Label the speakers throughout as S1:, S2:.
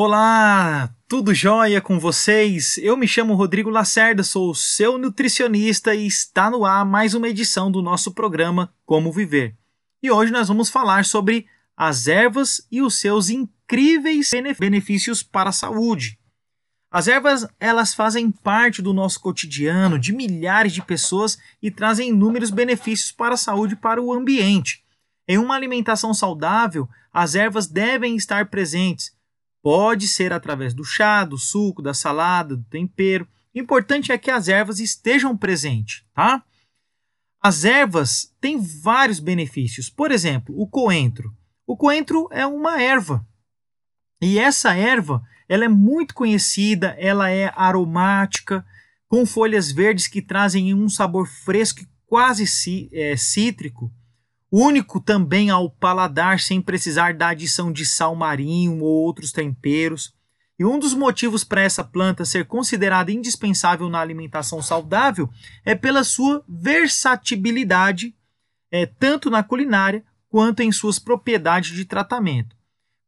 S1: Olá, tudo jóia com vocês? Eu me chamo Rodrigo Lacerda, sou seu nutricionista e está no ar mais uma edição do nosso programa Como Viver. E hoje nós vamos falar sobre as ervas e os seus incríveis benefícios para a saúde. As ervas, elas fazem parte do nosso cotidiano de milhares de pessoas e trazem inúmeros benefícios para a saúde e para o ambiente. Em uma alimentação saudável, as ervas devem estar presentes Pode ser através do chá, do suco, da salada, do tempero. O importante é que as ervas estejam presentes, tá? As ervas têm vários benefícios. Por exemplo, o coentro. O coentro é uma erva. E essa erva, ela é muito conhecida, ela é aromática, com folhas verdes que trazem um sabor fresco e quase é, cítrico único também ao paladar sem precisar da adição de sal marinho ou outros temperos. E um dos motivos para essa planta ser considerada indispensável na alimentação saudável é pela sua versatilidade, é, tanto na culinária quanto em suas propriedades de tratamento.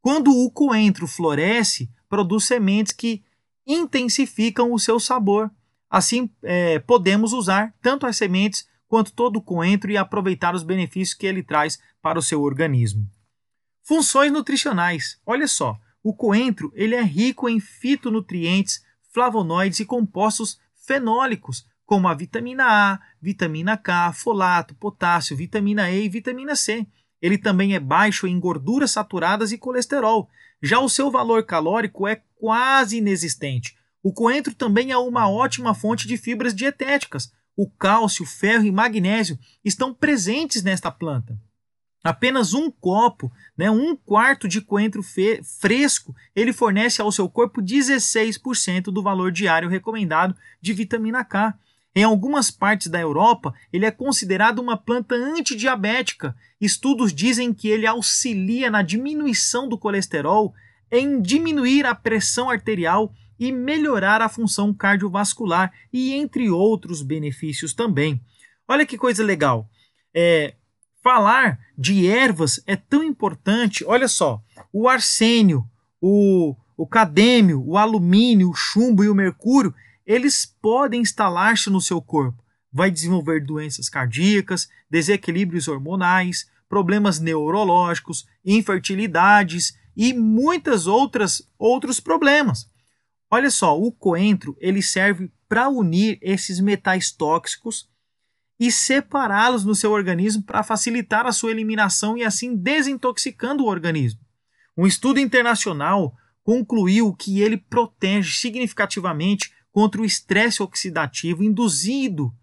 S1: Quando o coentro floresce, produz sementes que intensificam o seu sabor. Assim, é, podemos usar tanto as sementes quanto todo o coentro e aproveitar os benefícios que ele traz para o seu organismo. Funções nutricionais. Olha só, o coentro ele é rico em fitonutrientes, flavonoides e compostos fenólicos, como a vitamina A, vitamina K, folato, potássio, vitamina E e vitamina C. Ele também é baixo em gorduras saturadas e colesterol. Já o seu valor calórico é quase inexistente. O coentro também é uma ótima fonte de fibras dietéticas, o cálcio, o ferro e magnésio estão presentes nesta planta. Apenas um copo, né, um quarto de coentro fresco, ele fornece ao seu corpo 16% do valor diário recomendado de vitamina K. Em algumas partes da Europa, ele é considerado uma planta antidiabética. Estudos dizem que ele auxilia na diminuição do colesterol, em diminuir a pressão arterial e melhorar a função cardiovascular e entre outros benefícios também. Olha que coisa legal. É, falar de ervas é tão importante. Olha só, o arsênio, o, o cadêmio, o alumínio, o chumbo e o mercúrio, eles podem instalar-se no seu corpo. Vai desenvolver doenças cardíacas, desequilíbrios hormonais, problemas neurológicos, infertilidades e muitas outras outros problemas. Olha só, o coentro ele serve para unir esses metais tóxicos e separá-los no seu organismo para facilitar a sua eliminação e assim desintoxicando o organismo. Um estudo internacional concluiu que ele protege significativamente contra o estresse oxidativo induzido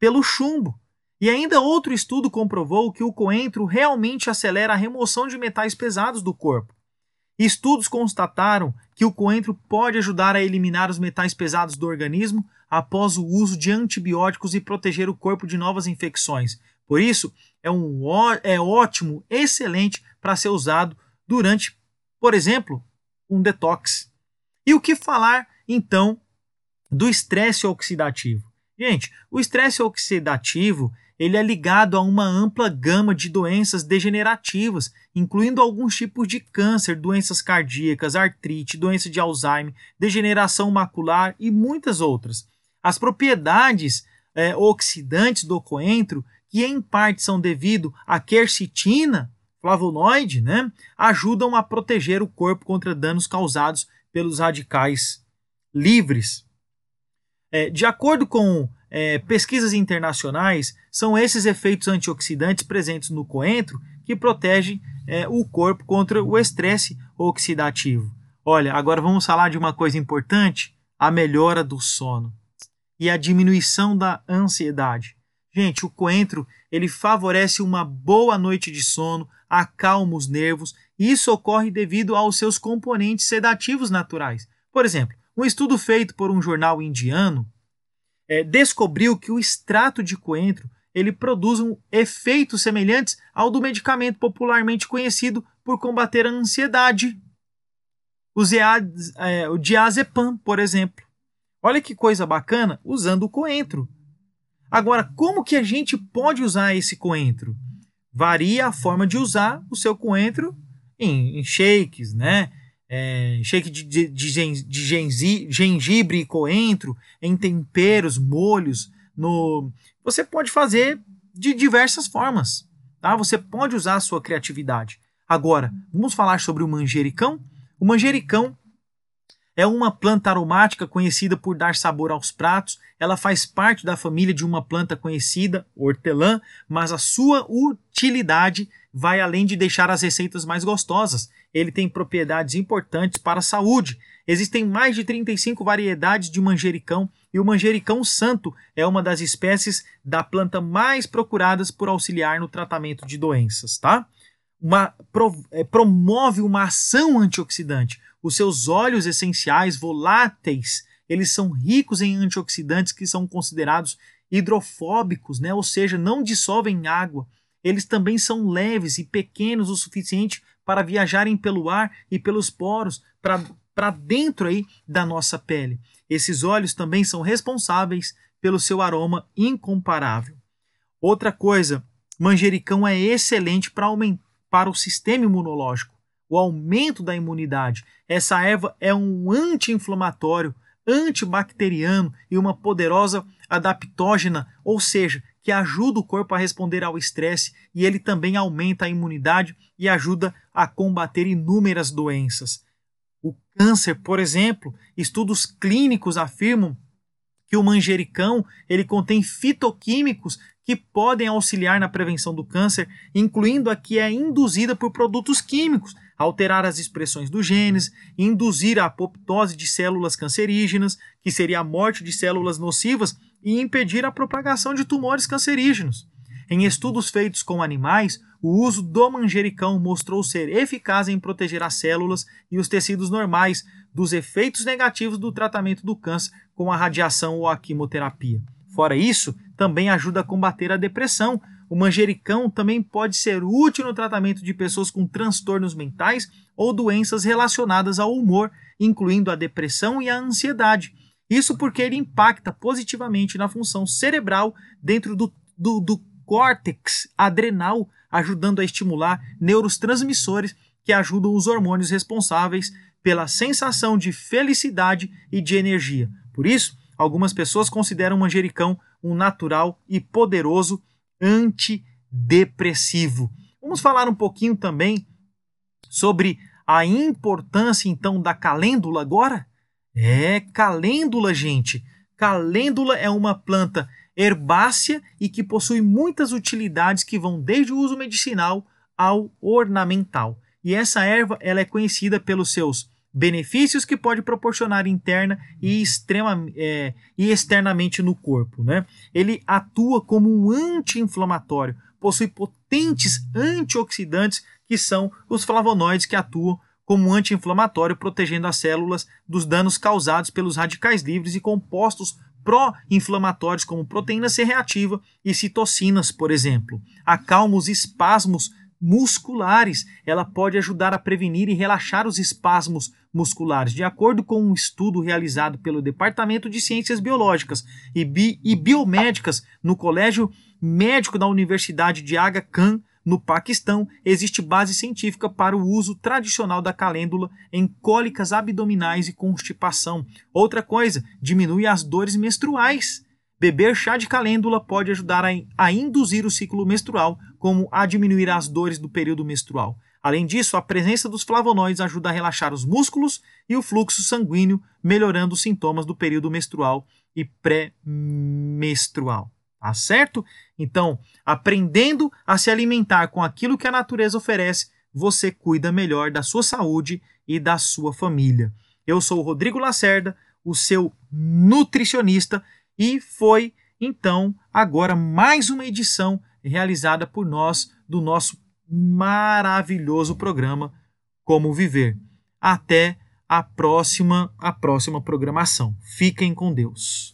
S1: pelo chumbo. E ainda outro estudo comprovou que o coentro realmente acelera a remoção de metais pesados do corpo. Estudos constataram que o coentro pode ajudar a eliminar os metais pesados do organismo após o uso de antibióticos e proteger o corpo de novas infecções. Por isso, é, um, é ótimo, excelente para ser usado durante, por exemplo, um detox. E o que falar, então, do estresse oxidativo? Gente, o estresse oxidativo ele é ligado a uma ampla gama de doenças degenerativas, incluindo alguns tipos de câncer, doenças cardíacas, artrite, doença de Alzheimer, degeneração macular e muitas outras. As propriedades é, oxidantes do coentro, que em parte são devido à quercetina, flavonoide, né, ajudam a proteger o corpo contra danos causados pelos radicais livres. É, de acordo com é, pesquisas internacionais, são esses efeitos antioxidantes presentes no coentro que protegem é, o corpo contra o estresse oxidativo. Olha, agora vamos falar de uma coisa importante: a melhora do sono e a diminuição da ansiedade. Gente, o coentro ele favorece uma boa noite de sono, acalma os nervos, e isso ocorre devido aos seus componentes sedativos naturais. Por exemplo, um estudo feito por um jornal indiano é, descobriu que o extrato de coentro ele produz um efeitos semelhantes ao do medicamento popularmente conhecido por combater a ansiedade, o, é, o diazepam, por exemplo. Olha que coisa bacana usando o coentro. Agora, como que a gente pode usar esse coentro? Varia a forma de usar o seu coentro em, em shakes, né? É, shake de, de, de, de gengibre e coentro, em temperos, molhos. No, você pode fazer de diversas formas. Tá? Você pode usar a sua criatividade. Agora, vamos falar sobre o manjericão? O manjericão é uma planta aromática conhecida por dar sabor aos pratos. Ela faz parte da família de uma planta conhecida, hortelã, mas a sua utilidade vai além de deixar as receitas mais gostosas. Ele tem propriedades importantes para a saúde. Existem mais de 35 variedades de manjericão e o manjericão santo é uma das espécies da planta mais procuradas por auxiliar no tratamento de doenças, tá? Uma, pro, é, promove uma ação antioxidante. Os seus óleos essenciais voláteis, eles são ricos em antioxidantes que são considerados hidrofóbicos, né? ou seja, não dissolvem água. Eles também são leves e pequenos o suficiente para viajarem pelo ar e pelos poros para dentro aí da nossa pele. Esses óleos também são responsáveis pelo seu aroma incomparável. Outra coisa, manjericão é excelente para aumentar o sistema imunológico, o aumento da imunidade. Essa erva é um anti-inflamatório, antibacteriano e uma poderosa adaptógena, ou seja, que ajuda o corpo a responder ao estresse e ele também aumenta a imunidade e ajuda a combater inúmeras doenças. O câncer, por exemplo, estudos clínicos afirmam que o manjericão ele contém fitoquímicos que podem auxiliar na prevenção do câncer, incluindo a que é induzida por produtos químicos, alterar as expressões dos genes, induzir a apoptose de células cancerígenas, que seria a morte de células nocivas, e impedir a propagação de tumores cancerígenos. Em estudos feitos com animais, o uso do manjericão mostrou ser eficaz em proteger as células e os tecidos normais dos efeitos negativos do tratamento do câncer com a radiação ou a quimioterapia. Fora isso, também ajuda a combater a depressão. O manjericão também pode ser útil no tratamento de pessoas com transtornos mentais ou doenças relacionadas ao humor, incluindo a depressão e a ansiedade. Isso porque ele impacta positivamente na função cerebral dentro do, do, do córtex adrenal, ajudando a estimular neurotransmissores que ajudam os hormônios responsáveis pela sensação de felicidade e de energia. Por isso, algumas pessoas consideram o manjericão um natural e poderoso antidepressivo. Vamos falar um pouquinho também sobre a importância então da calêndula agora? É, calêndula, gente. Calêndula é uma planta herbácea e que possui muitas utilidades que vão desde o uso medicinal ao ornamental. E essa erva ela é conhecida pelos seus benefícios que pode proporcionar interna e, extrema, é, e externamente no corpo. Né? Ele atua como um anti-inflamatório, possui potentes antioxidantes que são os flavonoides que atuam como anti-inflamatório, protegendo as células dos danos causados pelos radicais livres e compostos pró-inflamatórios como proteína C reativa e citocinas, por exemplo. Acalma os espasmos musculares. Ela pode ajudar a prevenir e relaxar os espasmos musculares, de acordo com um estudo realizado pelo Departamento de Ciências Biológicas e, Bi e Biomédicas no Colégio Médico da Universidade de Aga Khan, no Paquistão, existe base científica para o uso tradicional da calêndula em cólicas abdominais e constipação. Outra coisa, diminui as dores menstruais. Beber chá de calêndula pode ajudar a, induzir o ciclo menstrual, como a diminuir as dores do período menstrual. Além disso, a presença dos flavonoides ajuda a relaxar os músculos e o fluxo sanguíneo, melhorando os sintomas do período menstrual e pré-menstrual. Tá certo? Então, aprendendo a se alimentar com aquilo que a natureza oferece, você cuida melhor da sua saúde e da sua família. Eu sou o Rodrigo Lacerda, o seu nutricionista e foi então agora mais uma edição realizada por nós do nosso maravilhoso programa Como Viver. Até a próxima a próxima programação. Fiquem com Deus.